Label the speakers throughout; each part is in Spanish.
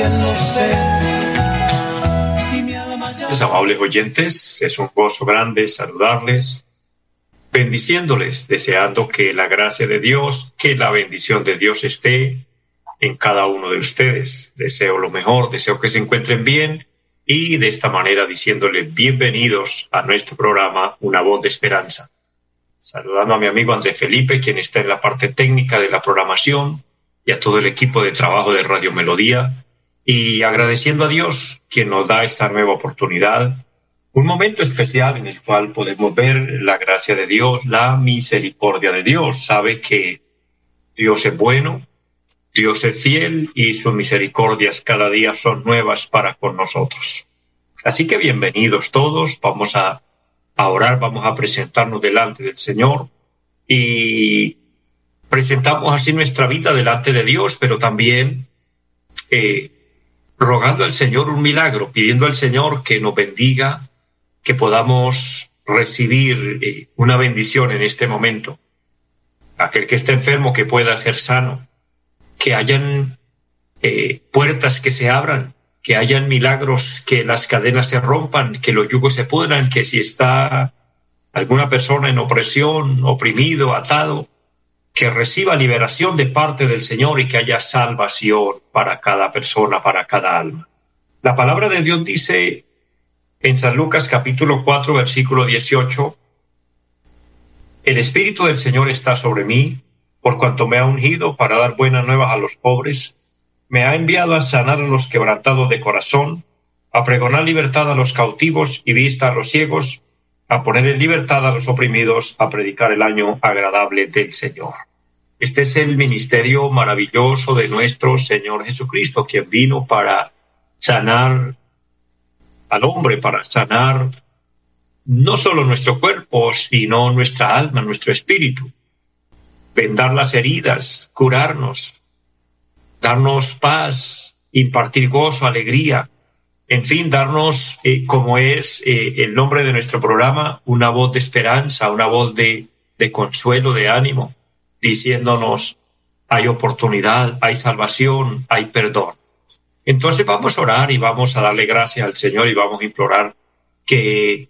Speaker 1: bien
Speaker 2: amables oyentes, es un gozo grande saludarles, bendiciéndoles, deseando que la gracia de Dios, que la bendición de Dios esté en cada uno de ustedes. Deseo lo mejor, deseo que se encuentren bien y de esta manera diciéndoles bienvenidos a nuestro programa Una voz de esperanza. Saludando a mi amigo André Felipe, quien está en la parte técnica de la programación, y a todo el equipo de trabajo de Radio Melodía, y agradeciendo a Dios quien nos da esta nueva oportunidad, un momento especial en el cual podemos ver la gracia de Dios, la misericordia de Dios. Sabe que Dios es bueno, Dios es fiel y sus misericordias cada día son nuevas para con nosotros. Así que bienvenidos todos, vamos a, orar, vamos a presentarnos delante del Señor y presentamos así nuestra vida delante de Dios, pero también eh, rogando al Señor un milagro, pidiendo al Señor que nos bendiga, que podamos recibir eh, una bendición en este momento. Aquel que esté enfermo que pueda ser sano, que hayan eh, puertas que se abran, que hayan milagros, que las cadenas se rompan, que los yugos se pudran, que si está alguna persona en opresión, oprimido, atado, que reciba liberación de parte del Señor y que haya salvación para cada persona, para cada alma. La palabra de Dios dice en San Lucas capítulo 4 versículo 18, El Espíritu del Señor está sobre mí, por cuanto me ha ungido para dar buenas nuevas a los pobres, me ha enviado a sanar a los quebrantados de corazón, a pregonar libertad a los cautivos y vista a los ciegos, a poner en libertad a los oprimidos, a predicar el año agradable del Señor. Este es el ministerio maravilloso de nuestro Señor Jesucristo, quien vino para sanar al hombre, para sanar no solo nuestro cuerpo, sino nuestra alma, nuestro espíritu, vendar las heridas, curarnos, darnos paz, impartir gozo, alegría, en fin, darnos, eh, como es eh, el nombre de nuestro programa, una voz de esperanza, una voz de, de consuelo, de ánimo, diciéndonos, hay oportunidad, hay salvación, hay perdón. Entonces vamos a orar y vamos a darle gracias al Señor y vamos a implorar que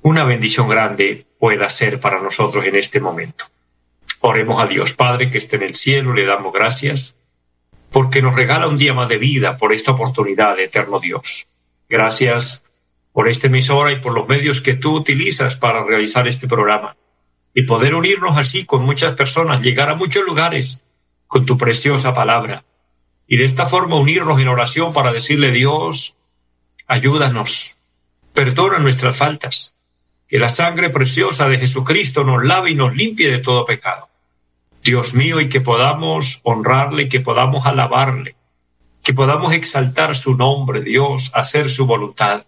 Speaker 2: una bendición grande pueda ser para nosotros en este momento. Oremos a Dios Padre que esté en el cielo, le damos gracias porque nos regala un día más de vida por esta oportunidad, eterno Dios. Gracias por esta emisora y por los medios que tú utilizas para realizar este programa y poder unirnos así con muchas personas, llegar a muchos lugares con tu preciosa palabra y de esta forma unirnos en oración para decirle Dios, ayúdanos, perdona nuestras faltas, que la sangre preciosa de Jesucristo nos lave y nos limpie de todo pecado. Dios mío, y que podamos honrarle, que podamos alabarle, que podamos exaltar su nombre, Dios, hacer su voluntad.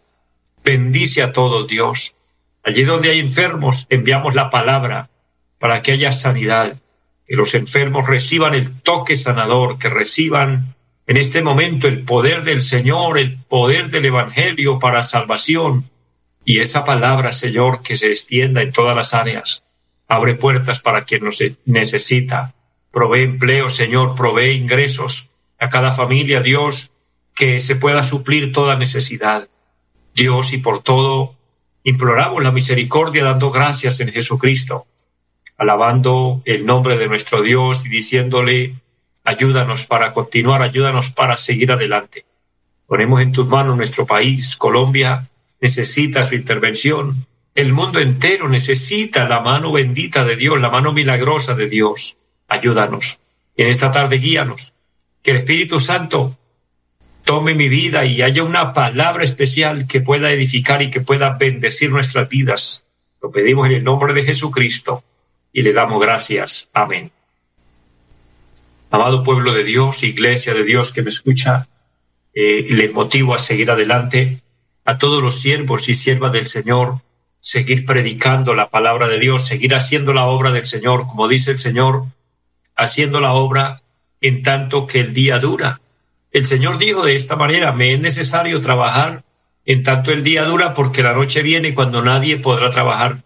Speaker 2: Bendice a todos, Dios. Allí donde hay enfermos, enviamos la palabra para que haya sanidad, que los enfermos reciban el toque sanador, que reciban en este momento el poder del Señor, el poder del Evangelio para salvación. Y esa palabra, Señor, que se extienda en todas las áreas Abre puertas para quien nos necesita. Provee empleo, Señor, provee ingresos a cada familia, Dios, que se pueda suplir toda necesidad. Dios, y por todo, imploramos la misericordia dando gracias en Jesucristo, alabando el nombre de nuestro Dios y diciéndole, ayúdanos para continuar, ayúdanos para seguir adelante. Ponemos en tus manos nuestro país, Colombia, necesita su intervención. El mundo entero necesita la mano bendita de Dios, la mano milagrosa de Dios. Ayúdanos. En esta tarde guíanos. Que el Espíritu Santo tome mi vida y haya una palabra especial que pueda edificar y que pueda bendecir nuestras vidas. Lo pedimos en el nombre de Jesucristo y le damos gracias. Amén. Amado pueblo de Dios, iglesia de Dios que me escucha, eh, les motivo a seguir adelante, a todos los siervos y siervas del Señor, seguir predicando la palabra de Dios, seguir haciendo la obra del Señor, como dice el Señor, haciendo la obra en tanto que el día dura. El Señor dijo de esta manera, me es necesario trabajar en tanto el día dura porque la noche viene cuando nadie podrá trabajar.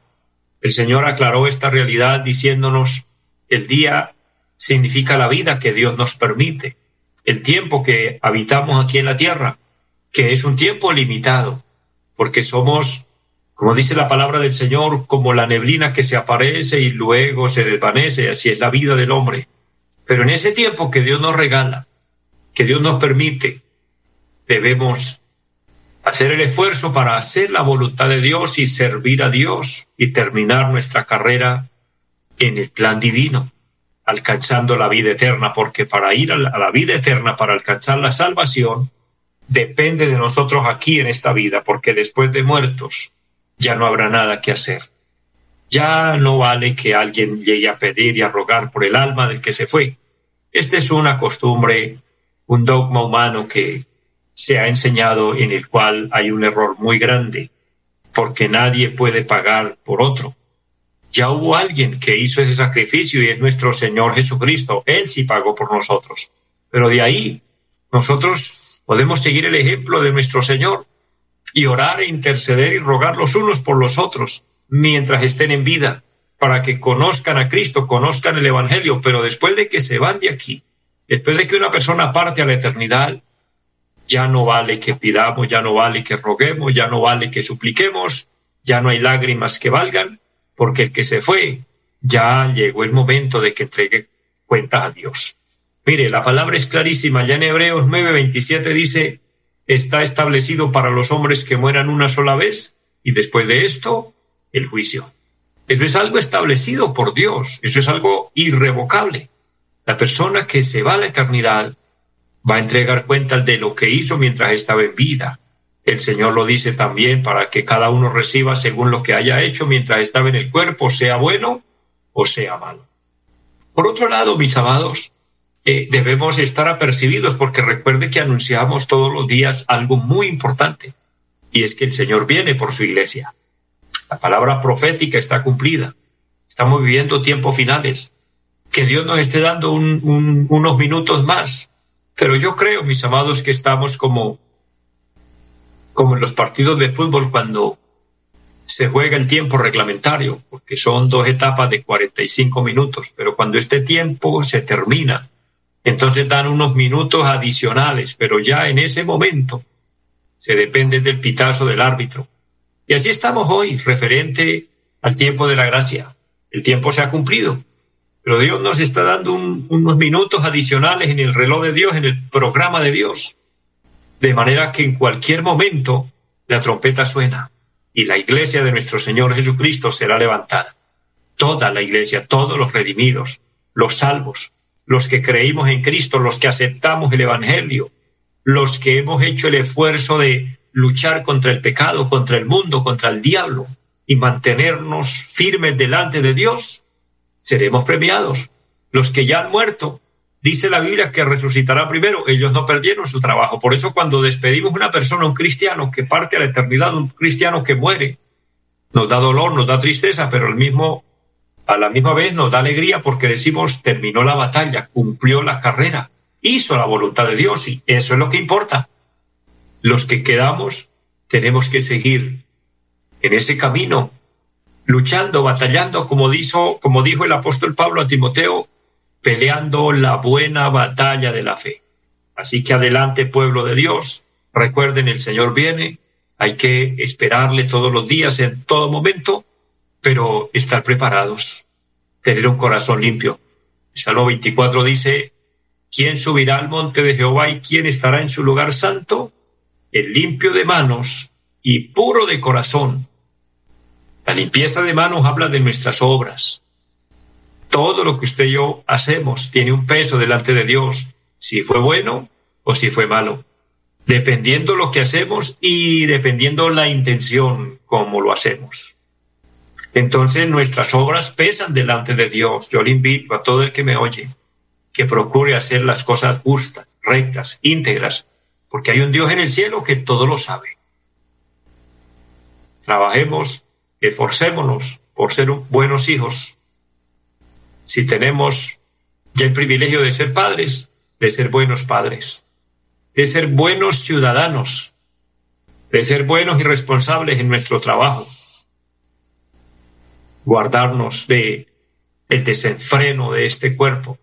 Speaker 2: El Señor aclaró esta realidad diciéndonos, el día significa la vida que Dios nos permite, el tiempo que habitamos aquí en la tierra, que es un tiempo limitado, porque somos como dice la palabra del Señor, como la neblina que se aparece y luego se desvanece, así es la vida del hombre. Pero en ese tiempo que Dios nos regala, que Dios nos permite, debemos hacer el esfuerzo para hacer la voluntad de Dios y servir a Dios y terminar nuestra carrera en el plan divino, alcanzando la vida eterna, porque para ir a la vida eterna, para alcanzar la salvación, depende de nosotros aquí en esta vida, porque después de muertos ya no habrá nada que hacer. Ya no vale que alguien llegue a pedir y a rogar por el alma del que se fue. Esta es una costumbre, un dogma humano que se ha enseñado en el cual hay un error muy grande, porque nadie puede pagar por otro. Ya hubo alguien que hizo ese sacrificio y es nuestro Señor Jesucristo. Él sí pagó por nosotros. Pero de ahí nosotros podemos seguir el ejemplo de nuestro Señor y orar e interceder y rogar los unos por los otros mientras estén en vida, para que conozcan a Cristo, conozcan el Evangelio, pero después de que se van de aquí, después de que una persona parte a la eternidad, ya no vale que pidamos, ya no vale que roguemos, ya no vale que supliquemos, ya no hay lágrimas que valgan, porque el que se fue, ya llegó el momento de que entregue cuenta a Dios. Mire, la palabra es clarísima, ya en Hebreos 9:27 dice, está establecido para los hombres que mueran una sola vez y después de esto el juicio. Eso es algo establecido por Dios, eso es algo irrevocable. La persona que se va a la eternidad va a entregar cuentas de lo que hizo mientras estaba en vida. El Señor lo dice también para que cada uno reciba según lo que haya hecho mientras estaba en el cuerpo, sea bueno o sea malo. Por otro lado, mis amados, eh, debemos estar apercibidos porque recuerde que anunciamos todos los días algo muy importante y es que el Señor viene por su iglesia. La palabra profética está cumplida. Estamos viviendo tiempos finales. Que Dios nos esté dando unos minutos más. Pero yo creo, mis amados, que estamos como, como en los partidos de fútbol cuando se juega el tiempo reglamentario, porque son dos etapas de 45 minutos, pero cuando este tiempo se termina, entonces dan unos minutos adicionales, pero ya en ese momento se depende del pitazo del árbitro. Y así estamos hoy, referente al tiempo de la gracia. El tiempo se ha cumplido, pero Dios nos está dando unos minutos adicionales en el reloj de Dios, en el programa de Dios. De manera que en cualquier momento la trompeta suena y la iglesia de nuestro Señor Jesucristo será levantada. Toda la iglesia, todos los redimidos, los salvos, los que creímos en Cristo, los que aceptamos el Evangelio, los que hemos hecho el esfuerzo de luchar contra el pecado, contra el mundo, contra el diablo y mantenernos firmes delante de Dios, seremos premiados. Los que ya han muerto, dice la Biblia que resucitará primero, ellos no perdieron su trabajo. Por eso cuando despedimos una persona, un cristiano que parte a la eternidad, un cristiano que muere, nos da dolor, nos da tristeza, pero el mismo a la misma vez nos da alegría porque decimos terminó la batalla, cumplió la carrera, hizo la voluntad de Dios y eso es lo que importa. Los que quedamos tenemos que seguir en ese camino, luchando, batallando, como dijo, como dijo el apóstol Pablo a Timoteo, peleando la buena batalla de la fe. Así que adelante, pueblo de Dios, recuerden, el Señor viene, hay que esperarle todos los días, en todo momento, pero estar preparados, tener un corazón limpio. Salmo 24 dice, ¿quién subirá al monte de Jehová y quién estará en su lugar santo? El limpio de manos y puro de corazón. La limpieza de manos habla de nuestras obras. Todo lo que usted y yo hacemos tiene un peso delante de Dios, si fue bueno o si fue malo, dependiendo lo que hacemos y dependiendo la intención como lo hacemos. Entonces nuestras obras pesan delante de Dios. Yo le invito a todo el que me oye que procure hacer las cosas justas, rectas, íntegras, porque hay un Dios en el cielo que todo lo sabe. Trabajemos, esforcémonos por ser buenos hijos. Si tenemos ya el privilegio de ser padres, de ser buenos padres, de ser buenos ciudadanos, de ser buenos y responsables en nuestro trabajo, guardarnos de el desenfreno de este cuerpo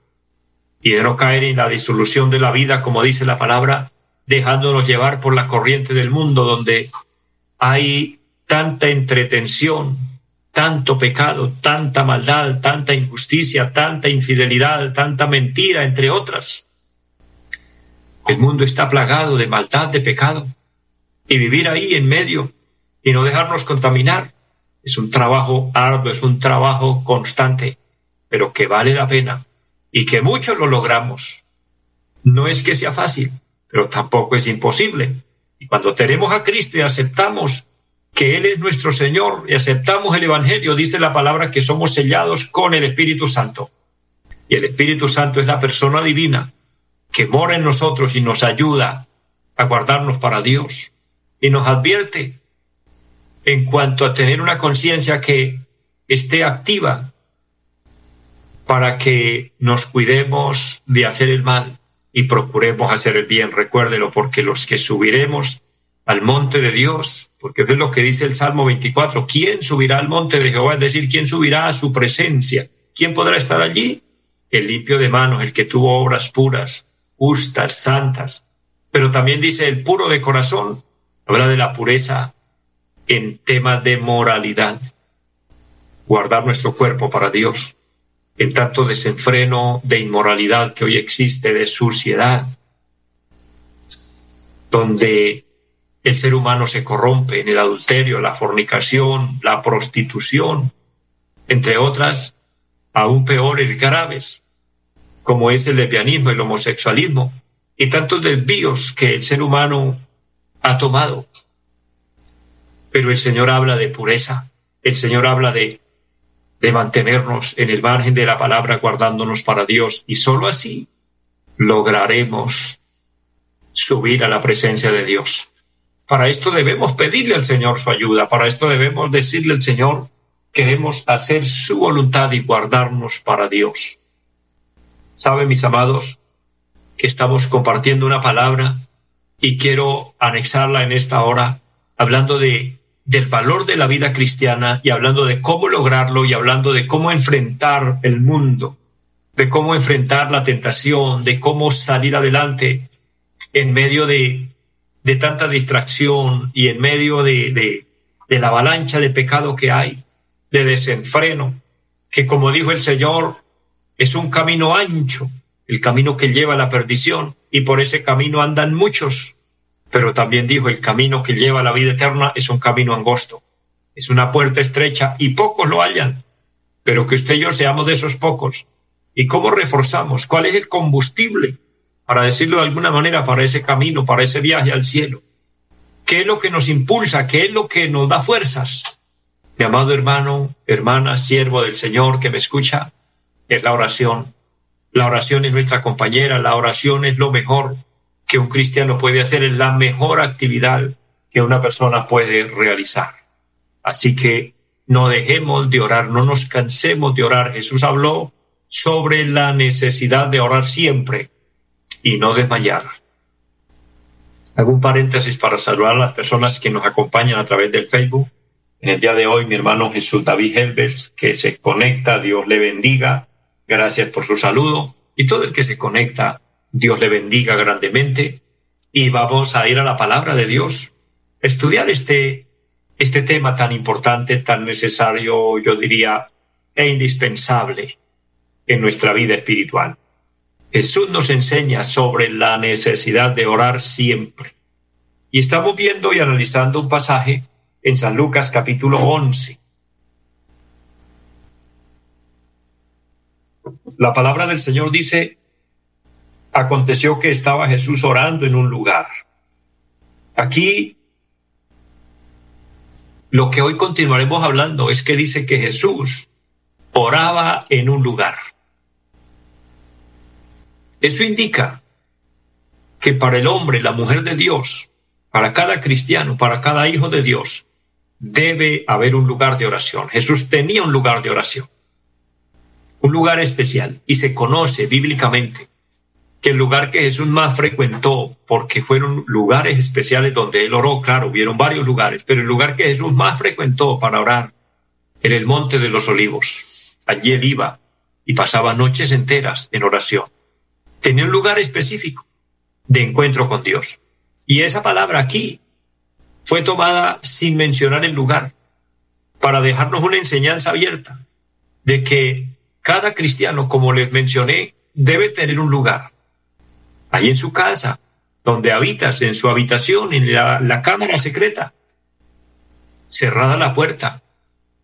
Speaker 2: y de no caer en la disolución de la vida, como dice la palabra, dejándonos llevar por la corriente del mundo donde hay tanta entretención, tanto pecado, tanta maldad, tanta injusticia, tanta infidelidad, tanta mentira, entre otras. El mundo está plagado de maldad, de pecado, y vivir ahí en medio y no dejarnos contaminar es un trabajo arduo, es un trabajo constante, pero que vale la pena y que muchos lo logramos. No es que sea fácil, pero tampoco es imposible. Y cuando tenemos a Cristo y aceptamos que Él es nuestro Señor y aceptamos el Evangelio, dice la palabra que somos sellados con el Espíritu Santo. Y el Espíritu Santo es la persona divina que mora en nosotros y nos ayuda a guardarnos para Dios. Y nos advierte en cuanto a tener una conciencia que esté activa para que nos cuidemos de hacer el mal y procuremos hacer el bien. Recuérdelo, porque los que subiremos al monte de Dios, porque es lo que dice el Salmo 24, ¿quién subirá al monte de Jehová? Es decir, ¿quién subirá a su presencia? ¿Quién podrá estar allí? El limpio de manos, el que tuvo obras puras, justas, santas. Pero también dice el puro de corazón, habla de la pureza en temas de moralidad. Guardar nuestro cuerpo para Dios en tanto desenfreno de inmoralidad que hoy existe, de suciedad, donde el ser humano se corrompe en el adulterio, la fornicación, la prostitución, entre otras, aún peores graves, como es el lesbianismo, el homosexualismo, y tantos desvíos que el ser humano ha tomado. Pero el Señor habla de pureza, el Señor habla de mantenernos en el margen de la palabra guardándonos para Dios y sólo así lograremos subir a la presencia de Dios. Para esto debemos pedirle al Señor su ayuda, para esto debemos decirle al Señor, queremos hacer su voluntad y guardarnos para Dios. ¿Saben, mis amados, que estamos compartiendo una palabra y quiero anexarla en esta hora, hablando de del valor de la vida cristiana y hablando de cómo lograrlo y hablando de cómo enfrentar el mundo, de cómo enfrentar la tentación, de cómo salir adelante en medio de, de tanta distracción y en medio de, de, de la avalancha de pecado que hay, de desenfreno, que como dijo el Señor, es un camino ancho, el camino que lleva a la perdición, y por ese camino andan muchos pero también dijo, el camino que lleva a la vida eterna es un camino angosto, es una puerta estrecha y pocos lo hallan, pero que usted y yo seamos de esos pocos. ¿Y cómo reforzamos? ¿Cuál es el combustible, para decirlo de alguna manera, para ese camino, para ese viaje al cielo? ¿Qué es lo que nos impulsa? ¿Qué es lo que nos da fuerzas? Mi amado hermano, hermana, siervo del Señor que me escucha, es la oración. La oración es nuestra compañera, la oración es lo mejor que un cristiano puede hacer, es la mejor actividad que una persona puede realizar. Así que no dejemos de orar, no nos cansemos de orar. Jesús habló sobre la necesidad de orar siempre y no desmayar. Hago un paréntesis para saludar a las personas que nos acompañan a través del Facebook. En el día de hoy, mi hermano Jesús David Helvers, que se conecta, Dios le bendiga. Gracias por su saludo. Y todo el que se conecta, Dios le bendiga grandemente y vamos a ir a la palabra de Dios, estudiar este, este tema tan importante, tan necesario, yo diría, e indispensable en nuestra vida espiritual. Jesús nos enseña sobre la necesidad de orar siempre. Y estamos viendo y analizando un pasaje en San Lucas capítulo 11. La palabra del Señor dice, aconteció que estaba Jesús orando en un lugar. Aquí lo que hoy continuaremos hablando es que dice que Jesús oraba en un lugar. Eso indica que para el hombre, la mujer de Dios, para cada cristiano, para cada hijo de Dios, debe haber un lugar de oración. Jesús tenía un lugar de oración, un lugar especial, y se conoce bíblicamente que el lugar que Jesús más frecuentó, porque fueron lugares especiales donde él oró, claro, hubieron varios lugares, pero el lugar que Jesús más frecuentó para orar era el Monte de los Olivos. Allí él iba y pasaba noches enteras en oración. Tenía un lugar específico de encuentro con Dios. Y esa palabra aquí fue tomada sin mencionar el lugar, para dejarnos una enseñanza abierta de que cada cristiano, como les mencioné, debe tener un lugar ahí en su casa, donde habitas, en su habitación, en la, cámara secreta. Cerrada la puerta,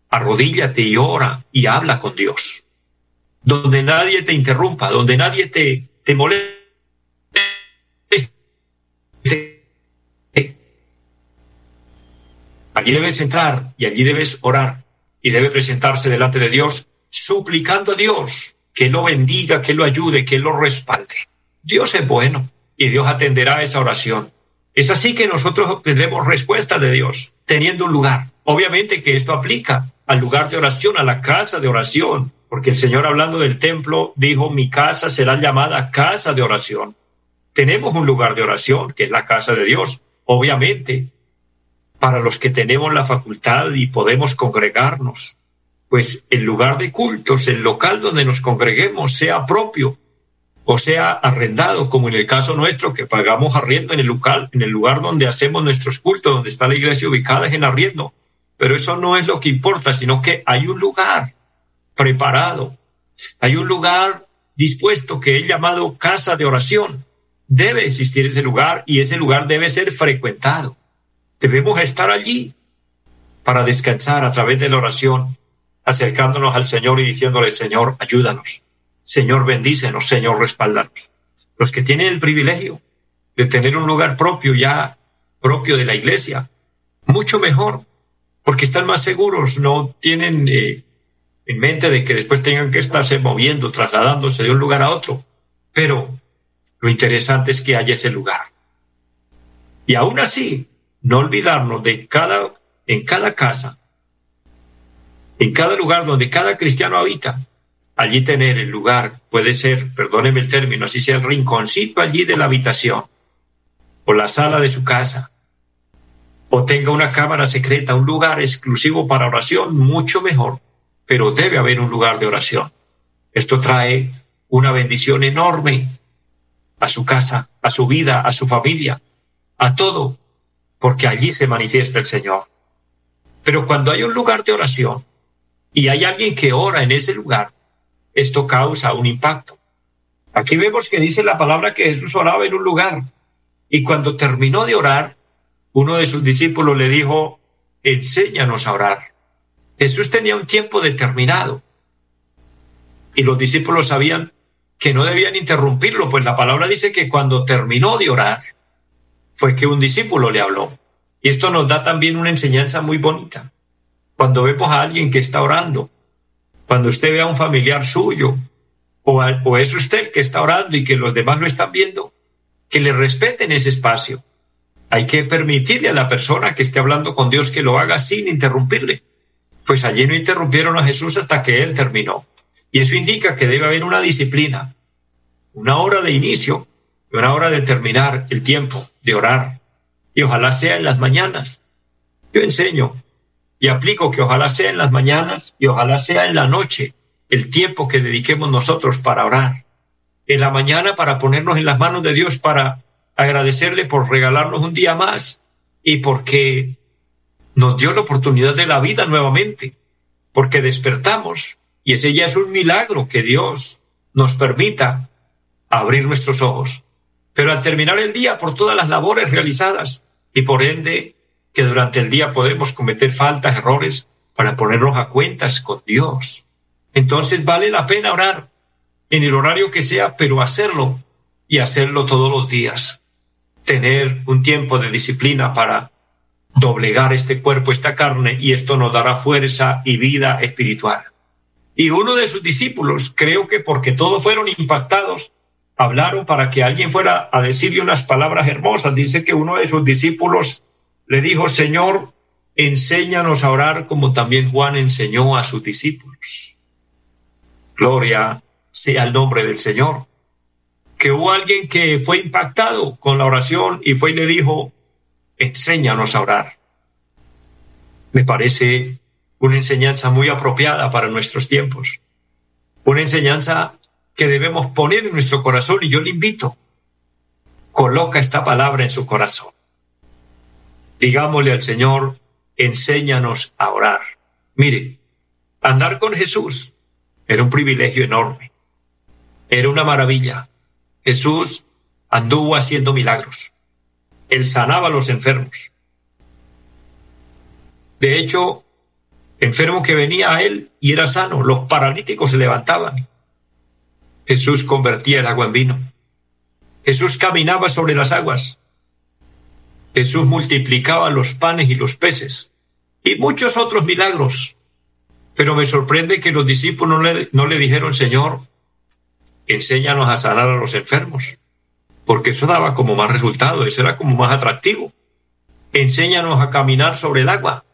Speaker 2: arrodíllate y ora y habla con Dios. Donde nadie te interrumpa, donde nadie te, te moleste. Allí debes entrar y allí debes orar y debe presentarse delante de Dios suplicando a Dios que lo bendiga, que lo ayude, que lo respalde. Dios es bueno y Dios atenderá esa oración. Es así que nosotros obtendremos respuesta de Dios, teniendo un lugar. Obviamente que esto aplica al lugar de oración, a la casa de oración, porque el Señor hablando del templo dijo, mi casa será llamada casa de oración. Tenemos un lugar de oración, que es la casa de Dios. Obviamente, para los que tenemos la facultad y podemos congregarnos, pues el lugar de cultos, el local donde nos congreguemos, sea propio o sea arrendado, como en el caso nuestro, que pagamos arriendo en el local, en el lugar donde hacemos nuestros cultos, donde está la iglesia ubicada, es en arriendo. Pero eso no es lo que importa, sino que hay un lugar preparado, hay un lugar dispuesto que es llamado casa de oración. Debe existir ese lugar y ese lugar debe ser frecuentado. Debemos estar allí para descansar a través de la oración, acercándonos al Señor y diciéndole, Señor, ayúdanos. Señor, bendícenos, Señor, respaldanos. Los que tienen el privilegio de tener un lugar propio ya, propio de la iglesia, mucho mejor, porque están más seguros, no tienen eh, en mente de que después tengan que estarse moviendo, trasladándose de un lugar a otro. Pero lo interesante es que haya ese lugar. Y aún así, no olvidarnos de cada, en cada casa, en cada lugar donde cada cristiano habita, allí tener el lugar, puede ser, perdóneme el término, así sea el rinconcito allí de la habitación, o la sala de su casa, o tenga una cámara secreta, un lugar exclusivo para oración, mucho mejor, pero debe haber un lugar de oración. Esto trae una bendición enorme a su casa, a su vida, a su familia, a todo, porque allí se manifiesta el Señor. Pero cuando hay un lugar de oración y hay alguien que ora en ese lugar, esto causa un impacto. Aquí vemos que dice la palabra que Jesús oraba en un lugar y cuando terminó de orar, uno de sus discípulos le dijo, enséñanos a orar. Jesús tenía un tiempo determinado y los discípulos sabían que no debían interrumpirlo, pues la palabra dice que cuando terminó de orar, fue que un discípulo le habló. Y esto nos da también una enseñanza muy bonita. Cuando vemos a alguien que está orando, cuando usted ve a un familiar suyo, o, es usted el que está orando y que los demás lo están viendo, que le respeten ese espacio. Hay que permitirle a la persona que esté hablando con Dios que lo haga sin interrumpirle. Pues allí no interrumpieron a Jesús hasta que él terminó. Y eso indica que debe haber una disciplina, una hora de inicio y una hora de terminar el tiempo de orar. Y ojalá sea en las mañanas. Yo enseño y aplico que ojalá sea en las mañanas y ojalá sea en la noche el tiempo que dediquemos nosotros para orar. En la mañana para ponernos en las manos de Dios para agradecerle por regalarnos un día más y porque nos dio la oportunidad de la vida nuevamente, porque despertamos y ese ya es un milagro que Dios nos permita abrir nuestros ojos. Pero al terminar el día por todas las labores realizadas y por ende que durante el día podemos cometer faltas, errores, para ponernos a cuentas con Dios. Entonces vale la pena orar en el horario que sea, pero hacerlo y hacerlo todos los días. Tener un tiempo de disciplina para doblegar este cuerpo, esta carne, y esto nos dará fuerza y vida espiritual. Y uno de sus discípulos, creo que porque todos fueron impactados, hablaron para que alguien fuera a decirle unas palabras hermosas. Dice que uno de sus discípulos le dijo, Señor, enséñanos a orar como también Juan enseñó a sus discípulos. Gloria sea el nombre del Señor. Que hubo alguien que fue impactado con la oración y fue y le dijo, enséñanos a orar. Me parece una enseñanza muy apropiada para nuestros tiempos. Una enseñanza que debemos poner en nuestro corazón y yo le invito, coloca esta palabra en su corazón. Digámosle al Señor, enséñanos a orar. Mire, andar con Jesús era un privilegio enorme, era una maravilla. Jesús anduvo haciendo milagros. Él sanaba a los enfermos. De hecho, enfermo que venía a él y era sano, los paralíticos se levantaban. Jesús convertía el agua en vino. Jesús caminaba sobre las aguas. Jesús multiplicaba los panes y los peces y muchos otros milagros. Pero me sorprende que los discípulos no le, no le dijeron, Señor, enséñanos a sanar a los enfermos, porque eso daba como más resultado, eso era como más atractivo. Enséñanos a caminar sobre el agua,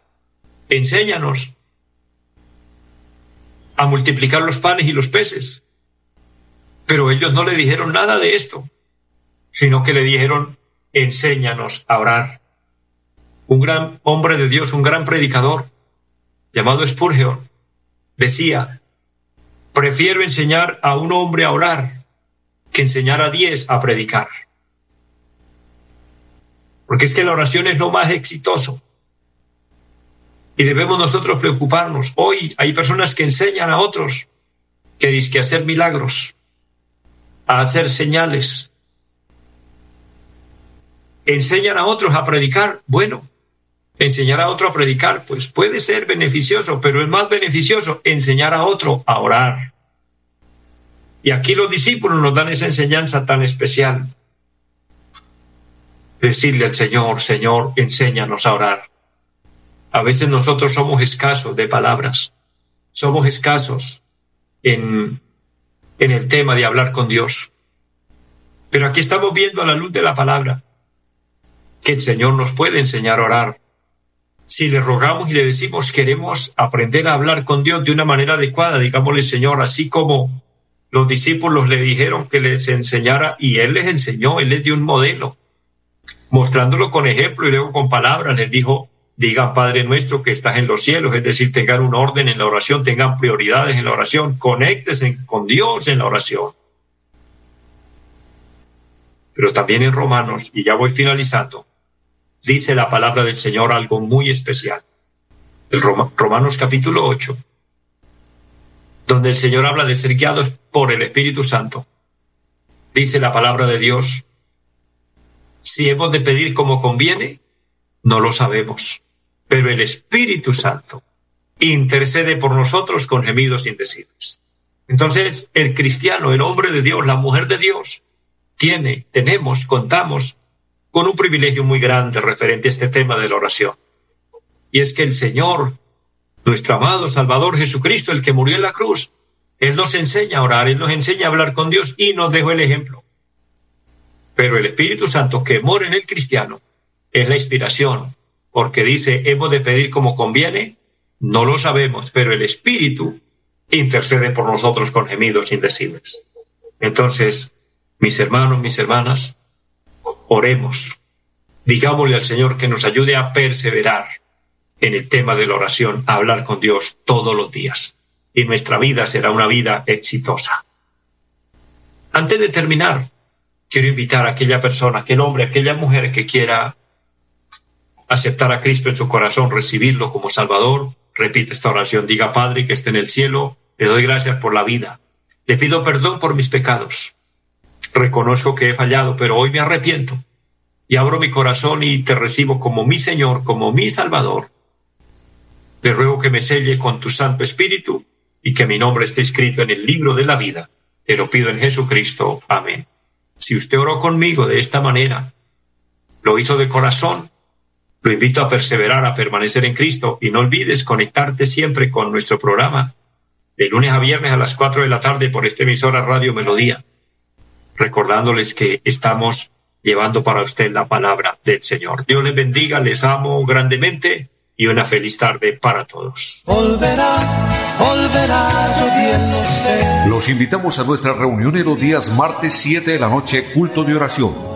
Speaker 2: enséñanos a multiplicar los panes y los peces. Pero ellos no le dijeron nada de esto, sino que le dijeron, enséñanos a orar. Un gran hombre de Dios, un gran predicador, llamado Spurgeon, decía, prefiero enseñar a un hombre a orar que enseñar a diez a predicar. Porque es que la oración es lo más exitoso. Y debemos nosotros preocuparnos. Hoy hay personas que enseñan a otros que dicen que hacer milagros, a hacer señales. Enseñan a otros a predicar. Bueno, enseñar a otro a predicar, pues puede ser beneficioso, pero es más beneficioso enseñar a otro a orar. Y aquí los discípulos nos dan esa enseñanza tan especial. Decirle al Señor, Señor, enséñanos a orar. A veces nosotros somos escasos de palabras, somos escasos en, en el tema de hablar con Dios. Pero aquí estamos viendo a la luz de la palabra que el Señor nos puede enseñar a orar. Si le rogamos y le decimos queremos aprender a hablar con Dios de una manera adecuada, digámosle Señor, así como los discípulos le dijeron que les enseñara y Él les enseñó, Él les dio un modelo, mostrándolo con ejemplo y luego con palabras, les dijo, digan Padre nuestro que estás en los cielos, es decir, tengan un orden en la oración, tengan prioridades en la oración, conéctense con Dios en la oración. Pero también en Romanos, y ya voy finalizando, dice la palabra del Señor algo muy especial. El Romanos capítulo 8, donde el Señor habla de ser guiados por el Espíritu Santo. Dice la palabra de Dios, si hemos de pedir como conviene, no lo sabemos pero el Espíritu Santo intercede por nosotros con gemidos indecibles. Entonces, el cristiano, el hombre de Dios, la mujer de Dios, tiene, tenemos, contamos con un privilegio muy grande referente a este tema de la oración. Y es que el Señor, nuestro amado Salvador Jesucristo, el que murió en la cruz, Él nos enseña a orar, Él nos enseña a hablar con Dios y nos dejó el ejemplo. Pero el Espíritu Santo que mora en el cristiano es la inspiración, porque dice, hemos de pedir como conviene, no lo sabemos, pero el Espíritu intercede por nosotros con gemidos indecibles. Entonces, mis hermanos, mis hermanas, oremos. Digámosle al Señor que nos ayude a perseverar en el tema de la oración, a hablar con Dios todos los días. Y nuestra vida será una vida exitosa. Antes de terminar, quiero invitar a aquella persona, aquel hombre, aquella mujer que quiera aceptar a Cristo en su corazón, recibirlo como Salvador, repite esta oración, diga Padre que esté en el cielo, le doy gracias por la vida, le pido perdón por mis pecados, reconozco que he fallado, pero hoy me arrepiento y abro mi corazón y te recibo como mi Señor, como mi Salvador. Le ruego que me selle con tu Santo Espíritu y que mi nombre esté escrito en el libro de la vida. Te lo pido en Jesucristo. Amén. Si usted oró conmigo de esta manera, lo hizo de corazón, lo invito a perseverar, a permanecer en Cristo y no olvides conectarte siempre con nuestro programa de lunes a viernes a las 4 de la tarde por esta emisora Radio Melodía. Recordándoles que estamos llevando para usted la palabra del Señor. Dios les bendiga, les amo grandemente y una feliz tarde para todos.
Speaker 3: Los invitamos a nuestra reunión en los días martes 7 de la noche, culto de oración